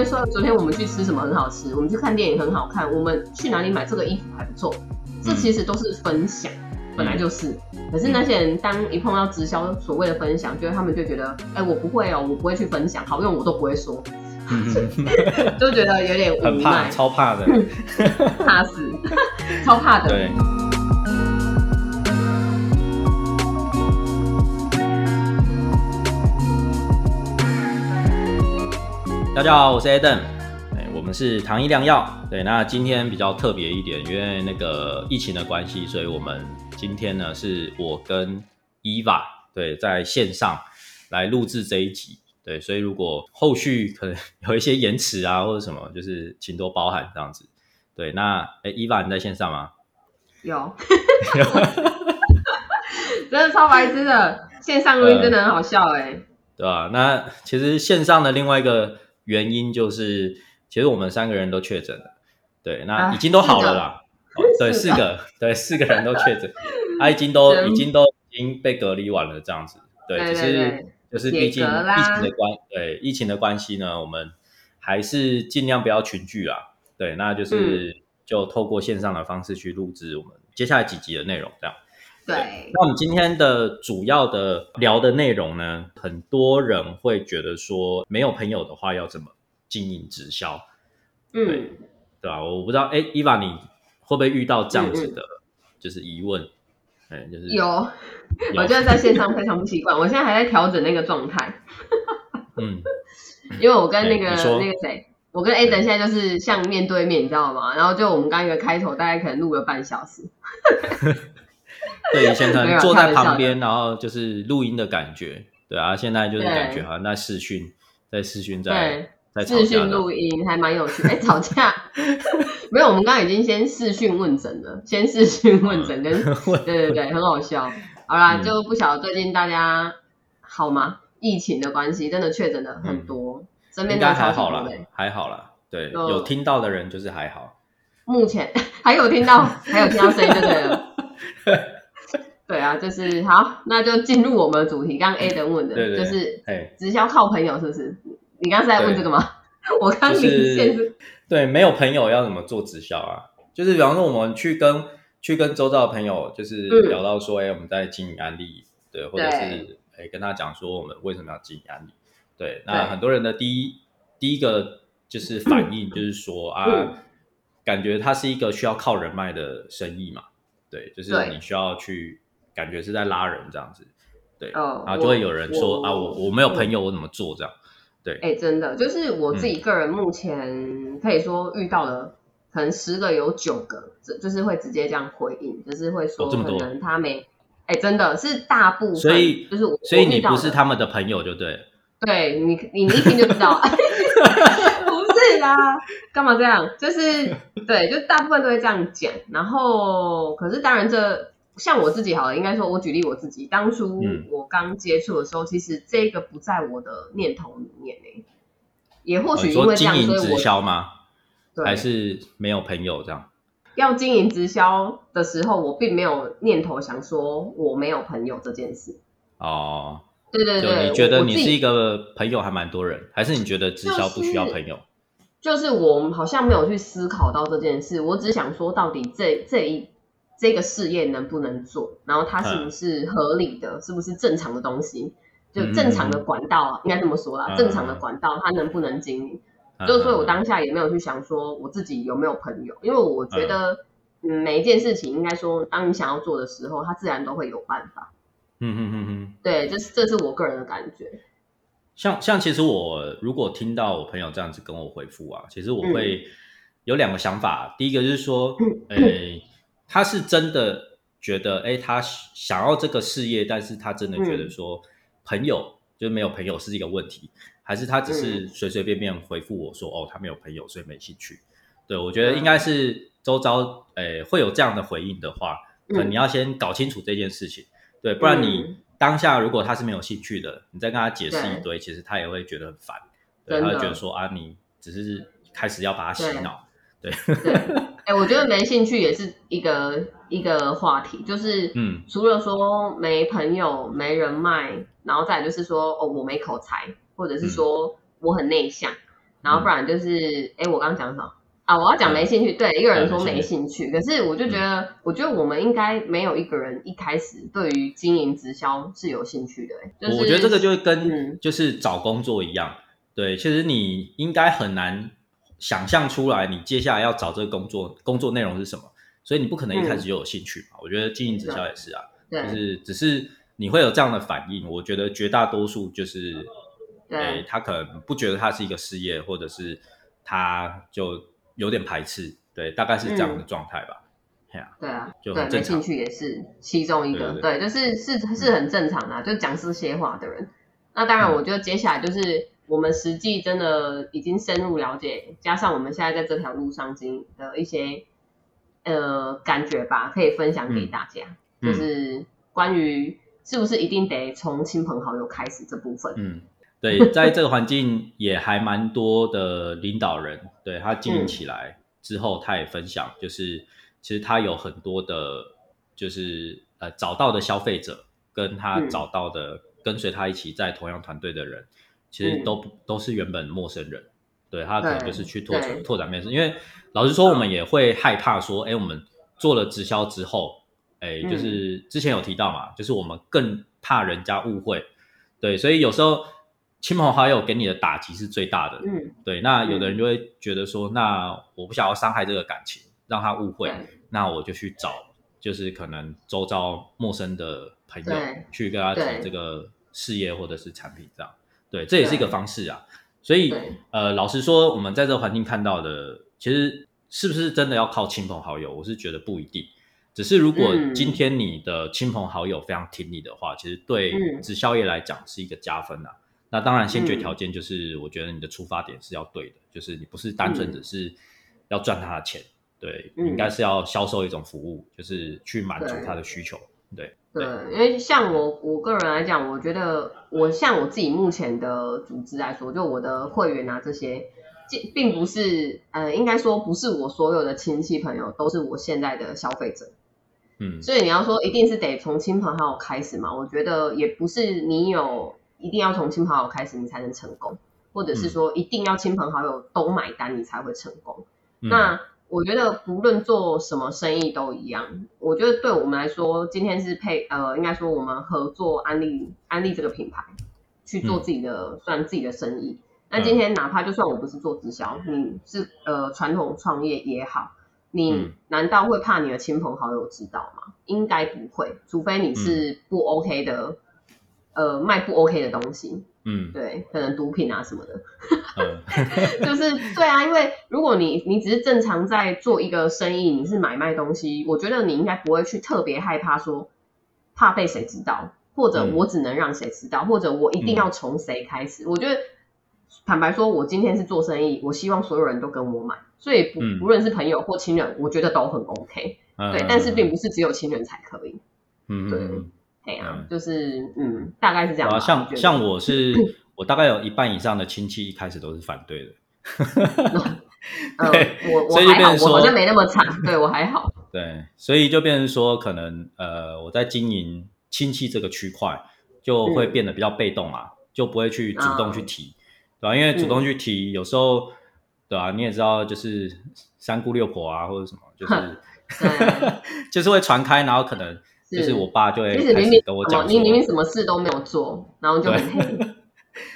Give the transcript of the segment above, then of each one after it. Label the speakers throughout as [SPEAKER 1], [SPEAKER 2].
[SPEAKER 1] 会说，昨天我们去吃什么很好吃，我们去看电影很好看，我们去哪里买这个衣服还不错，这其实都是分享，本来就是。可是那些人当一碰到直销所谓的分享，觉得他们就觉得，哎，我不会哦，我不会去分享，好用我都不会说，就觉得有点
[SPEAKER 2] 很怕，超怕的，
[SPEAKER 1] 怕死，超怕的。
[SPEAKER 2] 对。大家好，我是 Adam，哎，我们是糖衣良药。对，那今天比较特别一点，因为那个疫情的关系，所以我们今天呢是我跟 Eva 对在线上来录制这一集。对，所以如果后续可能有一些延迟啊或者什么，就是请多包涵这样子。对，那哎，Eva 你在线上吗？
[SPEAKER 1] 有，真的超白痴的，线上录音真的很好笑哎。
[SPEAKER 2] 对吧？那其实线上的另外一个。原因就是，其实我们三个人都确诊了，对，那已经都好了啦。哦对，四个，对，四个人都确诊，他 已经都已经都已经被隔离完了，这样子。对，只是就是毕竟疫情的关，对疫情的关系呢，我们还是尽量不要群聚啦。对，那就是就透过线上的方式去录制我们接下来几集的内容，这样。
[SPEAKER 1] 对，
[SPEAKER 2] 那我们今天的主要的聊的内容呢，很多人会觉得说，没有朋友的话要怎么经营直销？嗯，对吧？我不知道，哎，伊娃，你会不会遇到这样子的，就是疑问？哎，就是
[SPEAKER 1] 有，我觉得在线上非常不习惯，我现在还在调整那个状态。嗯，因为我跟那个那个谁，我跟 Aden 现在就是像面对面，你知道吗？然后就我们刚一个开头，大概可能录了半小时。
[SPEAKER 2] 对，以前可能坐在旁边，然后就是录音的感觉，对啊，现在就是感觉好像在视讯，在视讯，在在
[SPEAKER 1] 视讯录音，还蛮有趣。哎，吵架 没有？我们刚刚已经先视讯问诊了，先视讯问诊，跟对对对，很好笑。好啦，就不晓得最近大家好吗？疫情的关系，真的确诊的很多，身边
[SPEAKER 2] 应该还好啦，还好啦。对，有听到的人就是还好。
[SPEAKER 1] 目前 还有听到，还有听到声音就对了。对啊，就是好，那就进入我们的主题。刚刚 A 的问的，就是直销靠朋友是不是？你刚刚是在问这个吗？我刚连线是。
[SPEAKER 2] 对，没有朋友要怎么做直销啊？就是比方说，我们去跟去跟周遭的朋友，就是聊到说，哎，我们在经营安利，对，或者是哎跟他讲说，我们为什么要经营安利？对，那很多人的第一第一个就是反应 就是说啊，感觉它是一个需要靠人脉的生意嘛，对，就是你需要去。感觉是在拉人这样子，对，然后就会有人说啊，我我没有朋友，我怎么做这样？对，
[SPEAKER 1] 哎，真的，就是我自己个人目前可以说遇到的，可能十个有九个，这就是会直接这样回应，就是会说可能他没，哎，真的是大部分，
[SPEAKER 2] 所以
[SPEAKER 1] 就是我，
[SPEAKER 2] 所以你不是他们的朋友就对，
[SPEAKER 1] 对你你一听就知道，不是啦，干嘛这样？就是对，就大部分都会这样讲，然后可是当然这。像我自己好了，应该说，我举例我自己，当初我刚接触的时候，其实这个不在我的念头里面呢。也或许因为这样，所以
[SPEAKER 2] 直销吗？还是没有朋友这样？
[SPEAKER 1] 要经营直销的时候，我并没有念头想说我没有朋友这件事。哦，对对对，
[SPEAKER 2] 你觉得你是一个朋友还蛮多人，还是你觉得直销不需要朋友？
[SPEAKER 1] 就是我好像没有去思考到这件事，我只想说，到底这这一。这个事业能不能做？然后它是不是合理的？是不是正常的东西？就正常的管道，应该这么说啦。正常的管道，它能不能经营？就是说我当下也没有去想说我自己有没有朋友，因为我觉得，嗯，每一件事情应该说，当你想要做的时候，它自然都会有办法。嗯嗯嗯嗯，对，这是这是我个人的感觉。
[SPEAKER 2] 像像其实我如果听到我朋友这样子跟我回复啊，其实我会有两个想法。第一个就是说，诶。他是真的觉得，哎，他想要这个事业，但是他真的觉得说，朋友就是没有朋友是一个问题，还是他只是随随便便回复我说，哦，他没有朋友，所以没兴趣。对我觉得应该是周遭，诶，会有这样的回应的话，可能你要先搞清楚这件事情，对，不然你当下如果他是没有兴趣的，你再跟他解释一堆，其实他也会觉得很烦，对，他会觉得说啊，你只是开始要把他洗脑，对。
[SPEAKER 1] 哎，我觉得没兴趣也是一个一个话题，就是嗯，除了说没朋友、没人脉，然后再就是说哦，我没口才，或者是说我很内向，然后不然就是，哎、我刚刚讲什么啊？我要讲没兴趣，对，一个人说没兴趣，可是我就觉得，我觉得我们应该没有一个人一开始对于经营直销是有兴趣的、诶就是
[SPEAKER 2] 我觉得这个就
[SPEAKER 1] 嗯
[SPEAKER 2] 跟就是找工作一样，对，其实你应该很难想象出来你接下来要找这个工作工作内容是什么，所以你不可能一开始就有兴趣嘛。我觉得经营直销也是啊，
[SPEAKER 1] 对
[SPEAKER 2] 就是只是你会有这样的反应，我觉得绝大多数就是，
[SPEAKER 1] 对
[SPEAKER 2] 诶他可能不觉得他是一个事业，或者是他就有点排斥，对，大概是这样的状态吧。哎呀、
[SPEAKER 1] 对啊，
[SPEAKER 2] 就
[SPEAKER 1] 对，兴趣也是其中一个，
[SPEAKER 2] 对对
[SPEAKER 1] 就是是是很正常的啊、就讲这些话的人。那当然，
[SPEAKER 2] 嗯
[SPEAKER 1] 我觉得接下来就是我们实际真的已经深入了解，加上我们现在在这条路上经的一些呃感觉吧，可以分享给大家，
[SPEAKER 2] 嗯
[SPEAKER 1] 就是关于是不是一定得从亲朋好友开始这部分。
[SPEAKER 2] 嗯，对，在这个环境也还蛮多的领导人，对他经营起来之后，他也分享，就是其实他有很多的，就是呃找到的消费者，跟他
[SPEAKER 1] 嗯
[SPEAKER 2] 找到的、跟随他一起在同样团队的人，其实都不、都是原本陌生人，对他可能就是去拓
[SPEAKER 1] 展
[SPEAKER 2] 拓展面试，因为老实说，我们也会害怕说，哎，我们做了直销之后，哎，
[SPEAKER 1] 嗯。
[SPEAKER 2] 就是之前有提到嘛，就是我们更怕人家误会，对，所以有时候亲朋好友给你的打击是最大的，
[SPEAKER 1] 嗯，
[SPEAKER 2] 对。那有的人就会觉得说，那我不想要伤害这个感情，让他误会，那我就去找，就是可能周遭陌生的朋友去跟他
[SPEAKER 1] 对。
[SPEAKER 2] 提这个事业或者是产品，这样，对，这也是一个方式啊。所以，呃，老实说，我们在这个环境看到的，其实是不是真的要靠亲朋好友，我是觉得不一定。只是如果
[SPEAKER 1] 嗯。
[SPEAKER 2] 今天你的亲朋好友非常挺你的话，其实对
[SPEAKER 1] 嗯。
[SPEAKER 2] 直销业来讲是一个加分啊。那当然，先决
[SPEAKER 1] 嗯。
[SPEAKER 2] 条件就是，我觉得你的出发点是要对的，就是你不是单纯
[SPEAKER 1] 嗯
[SPEAKER 2] 只是要赚他的钱，对，应该是要销售一种服务，就是去满足他的需求，对，
[SPEAKER 1] 对，因为像我我个人来讲，我觉得我像我自己目前的组织来说，就我的会员啊这些，并并不是呃，应该说不是我所有的亲戚朋友都是我现在的消费者，
[SPEAKER 2] 嗯
[SPEAKER 1] 所以你要说一定是得从亲朋好友开始嘛？我觉得也不是你有一定要从亲朋好友开始你才能成功，或者是说一定要亲朋好友都买单你才会成功。
[SPEAKER 2] 嗯
[SPEAKER 1] 那我觉得不论做什么生意都一样。我觉得对我们来说，今天是配呃，应该说我们合作安利安利这个品牌去做
[SPEAKER 2] 嗯
[SPEAKER 1] 自己的、算自己的生意。那今天哪怕就算我不是做直销，你是呃传统创业也好，你
[SPEAKER 2] 嗯
[SPEAKER 1] 难道会怕你的亲朋好友知道吗？应该不会，除非你是不 OK 的，呃，卖不 OK 的东西，
[SPEAKER 2] 嗯
[SPEAKER 1] 对，可能毒品啊什么的。
[SPEAKER 2] 嗯
[SPEAKER 1] 就是对啊，因为如果你你只是正常在做一个生意，你是买卖东西，我觉得你应该不会去特别害怕说怕被谁知道，或者
[SPEAKER 2] 嗯
[SPEAKER 1] 我只能让谁知道，或者我一定要从谁开始。我觉得坦白说，我今天是做生意，我希望所有人都跟我买，所以不
[SPEAKER 2] 嗯
[SPEAKER 1] 不论是朋友或亲人，我觉得都很 OK。
[SPEAKER 2] 嗯，
[SPEAKER 1] 对，但是并不是只有亲人才可以。对
[SPEAKER 2] 嗯对嗯
[SPEAKER 1] 哎呀、
[SPEAKER 2] 嗯。
[SPEAKER 1] 就是嗯，大概是这样。
[SPEAKER 2] 啊，像像我是，我大概有一半以上的亲戚一开始都是反对的，
[SPEAKER 1] 呃
[SPEAKER 2] 对，
[SPEAKER 1] 我我还好，我好像没那么惨，对我还好。
[SPEAKER 2] 对，所以就变成说，可能呃，我在经营亲戚这个区块，就会
[SPEAKER 1] 嗯。
[SPEAKER 2] 变得比较被动啊，就不会去主动去
[SPEAKER 1] 啊。
[SPEAKER 2] 提，对吧、因为主
[SPEAKER 1] 嗯。
[SPEAKER 2] 动去提，有时候，对吧、你也知道，就是三姑六婆啊，或者什么，就是
[SPEAKER 1] 对。
[SPEAKER 2] 就是会传开，然后可能就是我爸就会开始跟我，讲说，
[SPEAKER 1] 你明明什么事都没有做，然后就很黑。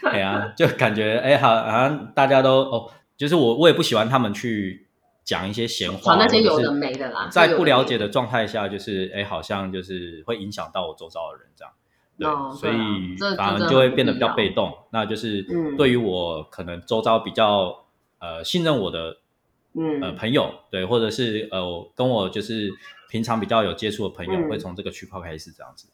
[SPEAKER 2] 哎呀，就感觉哎，好，好像大家都哦，就是我我也不喜欢他们去讲一些闲话，
[SPEAKER 1] 那些有的没的啦
[SPEAKER 2] 在不了解的状态下，就是哎，好像就是会影响到我周遭的人这样。对，所
[SPEAKER 1] 哦对啊
[SPEAKER 2] 以反而就会变得比较被动。那就是
[SPEAKER 1] 嗯
[SPEAKER 2] 对于我可能周遭比较呃信任我的呃
[SPEAKER 1] 嗯。
[SPEAKER 2] 朋友，对，或者是呃跟我就是平常比较有接触的朋友，
[SPEAKER 1] 嗯。
[SPEAKER 2] 会从这个区块开始这样子。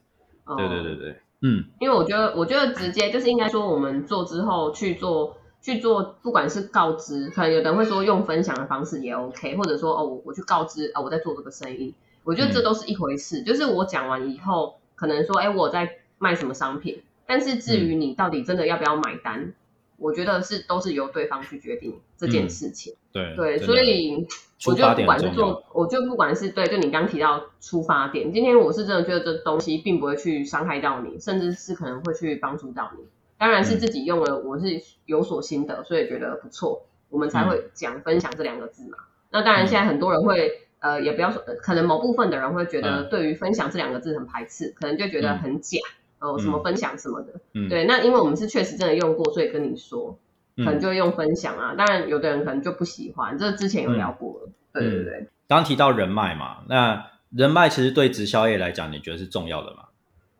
[SPEAKER 1] 哦
[SPEAKER 2] 对对对对，嗯。
[SPEAKER 1] 因为我觉得，我觉得直接就是应该说，我们做之后去做去做，不管是告知，可能有的人会说用分享的方式也 OK，或者说哦，我我去告知啊、我在做这个生意，我觉得这
[SPEAKER 2] 嗯。
[SPEAKER 1] 都是一回事。就是我讲完以后，可能说哎我在卖什么商品，但是至于你到底真的要不要买单，我觉得是都是由对方去决定这件
[SPEAKER 2] 嗯
[SPEAKER 1] 事情。
[SPEAKER 2] 对
[SPEAKER 1] 对，所以我就不管是做，我就不管是对，就你刚提到出发点，今天我是真的觉得这东西并不会去伤害到你，甚至是可能会去帮助到你。当然是自己用了，我是有所心得，所以觉得不错，我们才会讲分享这两个字嘛。那当然现在很多人会，呃，也不要说，可能某部分的人会觉得对于分享这两个字很排斥，可能就觉得很假，哦，什么分享什么的。对，那因为我们是确实真的用过，所以跟你说，可能就会用分享啊。当然有的人可能就不喜欢，这之前有聊过了。对对对。
[SPEAKER 2] 刚提到人脉嘛，那人脉其实对直销业来讲，你觉得是重要的吗？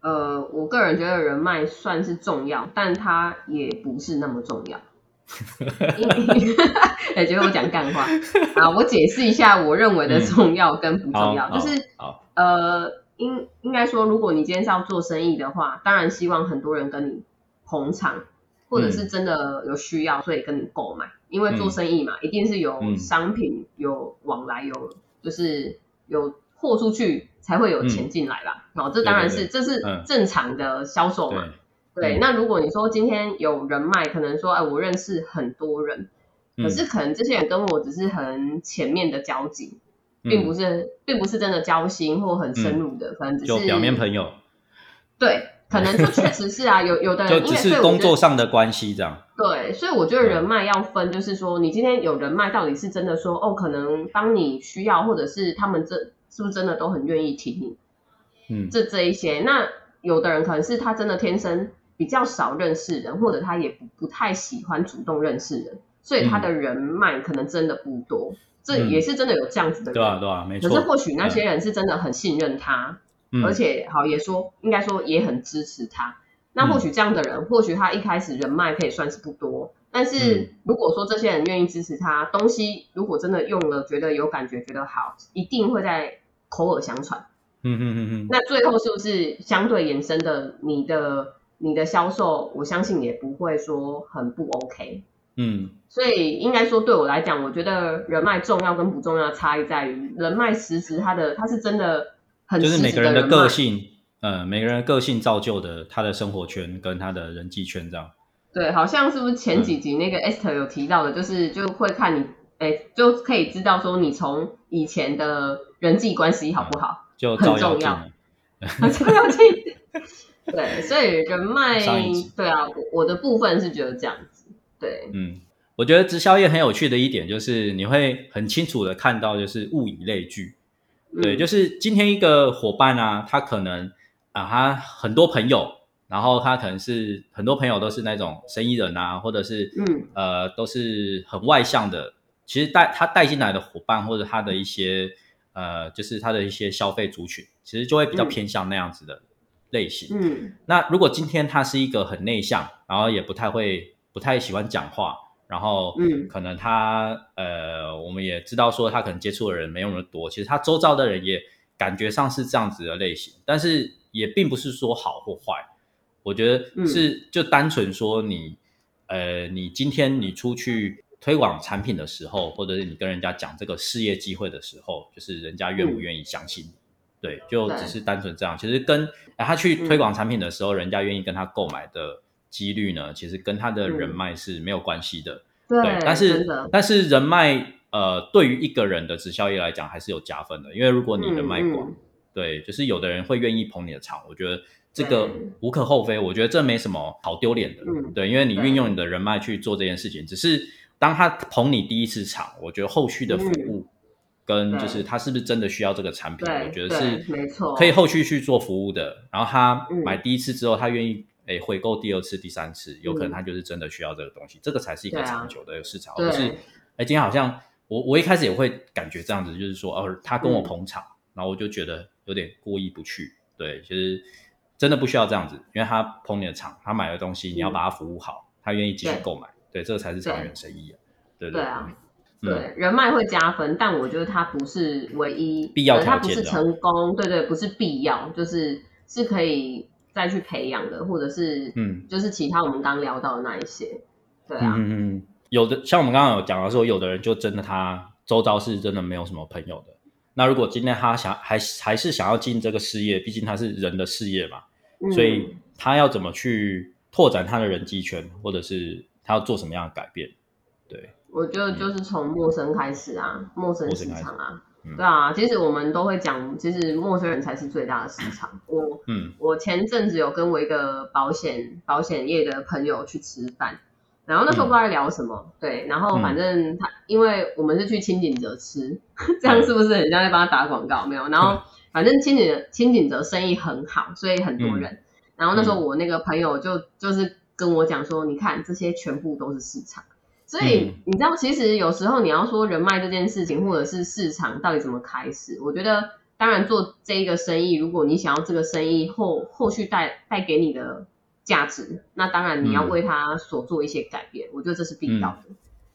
[SPEAKER 1] 呃，我个人觉得人脉算是重要，但它也不是那么重要。哎，觉得我讲干话啊？我解释一下，我认为的重要跟不重要，就是呃，应应该说，如果你今天是要做生意的话，当然希望很多人跟你捧场，或者是真的有需要，所以跟你购买，因为做生意嘛，一定是有商品有往来，有就是有货出去。才会有钱进来啦，哦，这当然是这是正常的销售嘛。对，那如果你说今天有人脉，可能说哎，我认识很多人，可是可能这些人跟我只是很前面的交集，并不是并不是真的交心或很深入的，反正只是
[SPEAKER 2] 表面朋友。
[SPEAKER 1] 对，可能就确实是啊，有有的人
[SPEAKER 2] 就只是工作上的关系这样。
[SPEAKER 1] 对，所以我觉得人脉要分，就是说你今天有人脉，到底是真的说哦，可能当你需要，或者是他们这。是不是真的都很愿意听你？嗯，这这一些，那有的人可能是他真的天生比较少认识人，或者他也不不太喜欢主动认识人，所以他的人脉可能真的不多。这也是真的有这样子的人，
[SPEAKER 2] 对啊，对啊，没错。
[SPEAKER 1] 可是或许那些人是真的很信任他，而且好也说，应该说也很支持他。那或许这样的人，或许他一开始人脉可以算是不多，但是如果说这些人愿意支持他，东西如果真的用了，觉得有感觉，觉得好，一定会在。口耳相传，嗯嗯嗯嗯，那最后是不是相对延伸的你的你的销售，我相信也不会说很不 OK，嗯，所以应该说对我来讲，我觉得人脉重要跟不重要的差异在于，人脉实质它的它是真的很
[SPEAKER 2] 就是每个人
[SPEAKER 1] 的
[SPEAKER 2] 个性，呃，每个人的个性造就的他的生活圈跟他的人际圈这样。
[SPEAKER 1] 对，好像是不是前几集那个 Esther 有提到的，就是就会看你。哎，就可以知道说你从以前的人际关系好不好，
[SPEAKER 2] 就
[SPEAKER 1] 很重要，很重要。对，所以人脉，对啊，我的部分是觉得这样子。对，
[SPEAKER 2] 嗯，我觉得直销业很有趣的一点就是你会很清楚的看到，就是物以类聚。对，就是今天一个伙伴啊，他可能啊，他很多朋友，然后他可能是很多朋友都是那种生意人啊，或者是嗯呃，都是很外向的。其实带他带进来的伙伴，或者他的一些呃，就是他的一些消费族群，其实就会比较偏向那样子的类型。嗯，那如果今天他是一个很内向，然后也不太会、不太喜欢讲话，然后嗯，可能他呃，我们也知道说他可能接触的人没那么多，其实他周遭的人也感觉上是这样子的类型，但是也并不是说好或坏，我觉得是就单纯说你呃，你今天你出去。推广产品的时候，或者是你跟人家讲这个事业机会的时候，就是人家愿不愿意相信你？对，就只是单纯这样。其实跟他去推广产品的时候，人家愿意跟他购买的几率呢，其实跟他的人脉是没有关系的。
[SPEAKER 1] 对，
[SPEAKER 2] 但是但是人脉呃，对于一个人的直销业来讲，还是有加分的。因为如果你人脉广，对，就是有的人会愿意捧你的场，我觉得这个无可厚非。我觉得这没什么好丢脸的。嗯，对，因为你运用你的人脉去做这件事情，只是。当他捧你第一次场，我觉得后续的服务跟就是他是不是真的需要这个产品，我觉得是
[SPEAKER 1] 没错，
[SPEAKER 2] 可以后续去做服务的。然后他买第一次之后，他愿意诶回购第二次、第三次，有可能他就是真的需要这个东西，这个才是一个长久的市场。不是哎，今天好像我我一开始也会感觉这样子，就是说哦，他跟我捧场，然后我就觉得有点过意不去。对，其实真的不需要这样子，因为他捧你的场，他买的东西你要把他服务好，他愿意继续购买。对，这个才是长远生意啊！对对
[SPEAKER 1] 啊，对人脉会加分，但我觉得它不是唯一
[SPEAKER 2] 必要条件，
[SPEAKER 1] 它不是成功，对对，不是必要，就是是可以再去培养的，或者是嗯，就是其他我们刚聊到的那一些，对啊，
[SPEAKER 2] 嗯嗯，有的像我们刚刚有讲到说，有的人就真的他周遭是真的没有什么朋友的，那如果今天他想还还是想要进这个事业，毕竟他是人的事业嘛，所以他要怎么去拓展他的人际圈，或者是？他要做什么样的改变？对，
[SPEAKER 1] 我觉得就是从陌生开始啊，陌生市场啊，对啊，其实我们都会讲，其实陌生人才是最大的市场。我
[SPEAKER 2] 嗯
[SPEAKER 1] 我前阵子有跟我一个保险保险业的朋友去吃饭，然后那时候不知道在聊什么，对，然后反正他、因为我们是去清景泽吃，这样是不是很像在帮他打广告？没有，然后反正清景清景泽生意很好，所以很多人。然后那时候我那个朋友就就是跟我讲说，你看这些全部都是市场。所以你知道，其实有时候你要说人脉这件事情，或者是市场到底怎么开始，我觉得当然做这一个生意，如果你想要这个生意后后续带带给你的价值，那当然你要为它所做一些改变，我觉得这是必要的。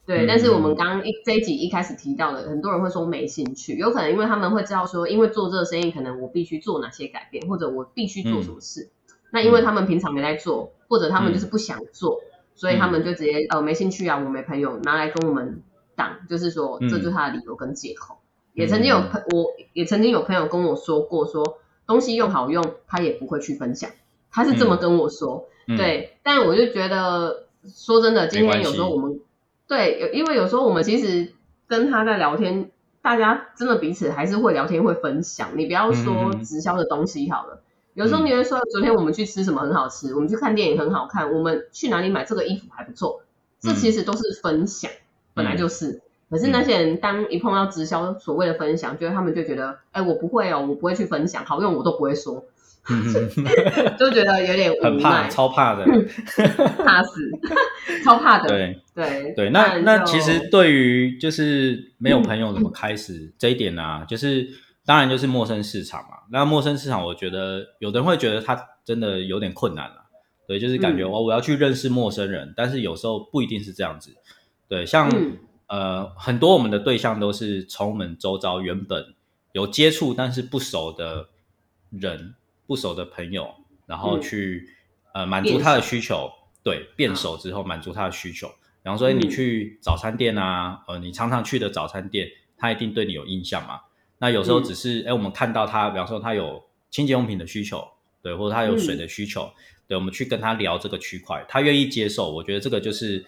[SPEAKER 1] 对，但是我们刚刚一这一集一开始提到的，很多人会说没兴趣，有可能因为他们会知道说，因为做这个生意，可能我必须做哪些改变，或者我必须做什么事。那因为他们平常没在做，或者他们就是不想做。所以他们就直接呃没兴趣啊，我没朋友拿来跟我们挡，就是说这就是他的理由跟借口。也曾经有朋，我也曾经有朋友跟我说过，说东西用好用，他也不会去分享，他是这么跟我说。对，但我就觉得说真的，今天有时候我们对，有因为有时候我们其实跟他在聊天，大家真的彼此还是会聊天会分享。你不要说直销的东西好了。有时候你会说，昨天我们去吃什么很好吃，我们去看电影很好看，我们去哪里买这个衣服还不错，这其实都是分享，本来就是。可是那些人当一碰到直销所谓的分享，觉得他们就觉得，哎，我不会哦，我不会去分享，好用我都不会说，就觉得有点
[SPEAKER 2] 很怕，超怕的，
[SPEAKER 1] 怕死，超怕的。
[SPEAKER 2] 对
[SPEAKER 1] 对
[SPEAKER 2] 对，那那其实对于就是没有朋友怎么开始这一点呢，就是。当然就是陌生市场嘛，那陌生市场，我觉得有的人会觉得它真的有点困难了，对，就是感觉我我要去认识陌生人，但是有时候不一定是这样子，对，像呃很多我们的对象都是从我们周遭原本有接触但是不熟的人、不熟的朋友，然后去呃满足他的需求，对，变熟之后满足他的需求，然后说你去早餐店啊，呃，你常常去的早餐店，他一定对你有印象嘛。那有时候只是哎，我们看到他，比方说他有清洁用品的需求，对，或者他有水的需求，对，我们去跟他聊这个区块，他愿意接受，我觉得这个就是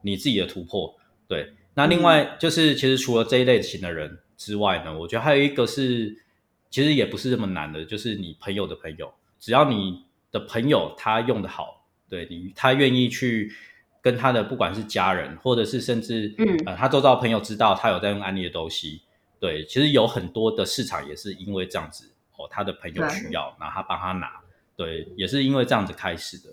[SPEAKER 2] 你自己的突破，对。那另外就是，其实除了这一类型的人之外呢，我觉得还有一个是，其实也不是这么难的，就是你朋友的朋友，只要你的朋友他用的好，对你，他愿意去跟他的不管是家人，或者是甚至嗯呃他周遭朋友知道他有在用安利的东西。对，其实有很多的市场也是因为这样子哦，他的朋友需要，然后他帮他拿，对，也是因为这样子开始的。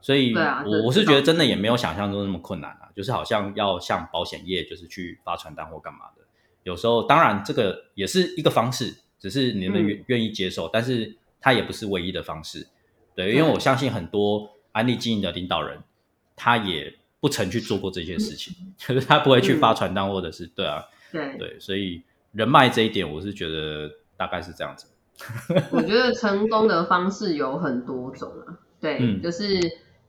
[SPEAKER 2] 所以，我我是觉得真的也没有想象中那么困难啊，就是好像要像保险业，就是去发传单或干嘛的。有时候，当然这个也是一个方式，只是你们愿愿意接受，但是它也不是唯一的方式。对，因为我相信很多安利经营的领导人，他也不曾去做过这些事情，就是他不会去发传单，或者是对啊，
[SPEAKER 1] 对
[SPEAKER 2] 对，所以。人脉这一点，我是觉得大概是这样子。
[SPEAKER 1] 我觉得成功的方式有很多种啊，对，就是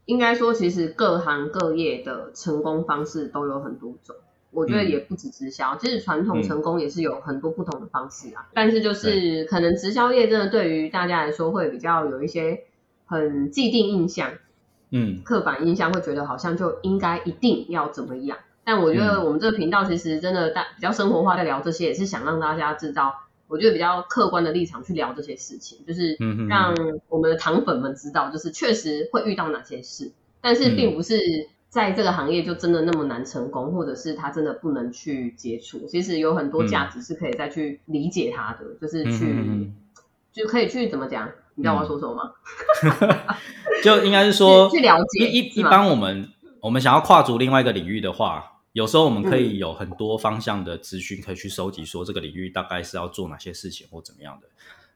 [SPEAKER 1] 应该说，其实各行各业的成功方式都有很多种。我觉得也不止直销，其实传统成功也是有很多不同的方式啊。但是就是可能直销业真的对于大家来说会比较有一些很既定印象，
[SPEAKER 2] 嗯，
[SPEAKER 1] 刻板印象会觉得好像就应该一定要怎么样。但我觉得我们这个频道其实真的大比较生活化，在聊这些也是想让大家知道，我觉得比较客观的立场去聊这些事情，就是让我们的糖粉们知道，就是确实会遇到哪些事，但是并不是在这个行业就真的那么难成功，或者是他真的不能去接触，其实有很多价值是可以再去理解他的，就是去就可以去怎么讲？你知道我要说什么吗？
[SPEAKER 2] 就应该是说
[SPEAKER 1] 去了解
[SPEAKER 2] 一一般我们我们想要跨足另外一个领域的话。有时候我们可以有很多方向的资讯可以去收集，说这个领域大概是要做哪些事情或怎么样的。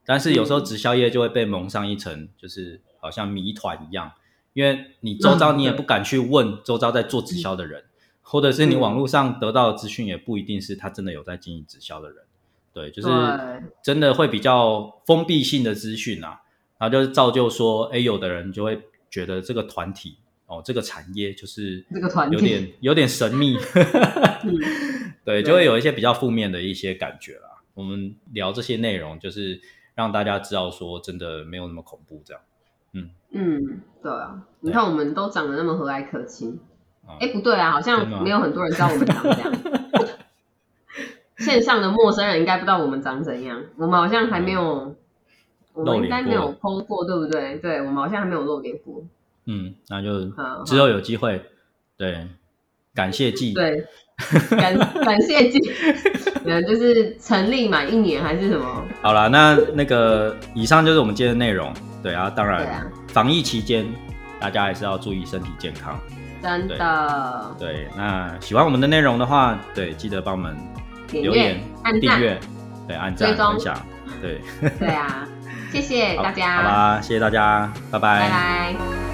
[SPEAKER 2] 但是有时候直销业就会被蒙上一层，就是好像谜团一样，因为你周遭你也不敢去问周遭在做直销的人，或者是你网络上得到的资讯也不一定是他真的有在经营直销的人。对，就是真的会比较封闭性的资讯啊，然后就是造就说，哎，有的人就会觉得这个团体。哦，这个产业就是
[SPEAKER 1] 这个团
[SPEAKER 2] 有点有点神秘，对，就会有一些比较负面的一些感觉啦。我们聊这些内容，就是让大家知道说，真的没有那么恐怖，这样。
[SPEAKER 1] 嗯嗯，对啊，你看我们都长得那么和蔼可亲，哎，不对啊，好像没有很多人知道我们长这样。现线上的陌生人应该不知道我们长怎样，我们好像还没有，我们应该没有 PO 过，对不对？对，我们好像还没有露脸过。
[SPEAKER 2] 嗯，那就之后有机会，对，感谢季，
[SPEAKER 1] 对，感 感谢季，嗯，就是成立满一年还是什么？
[SPEAKER 2] 好了，那那个以上就是我们今天的内容，对啊，当然，防疫期间大家还是要注意身体健康。
[SPEAKER 1] 真的，
[SPEAKER 2] 对，那喜欢我们的内容的话，对，记得帮我们留言、订阅、对，按赞、分享，对，
[SPEAKER 1] 对啊，谢谢 大家，
[SPEAKER 2] 好吧，谢谢大家，拜拜，
[SPEAKER 1] 拜拜。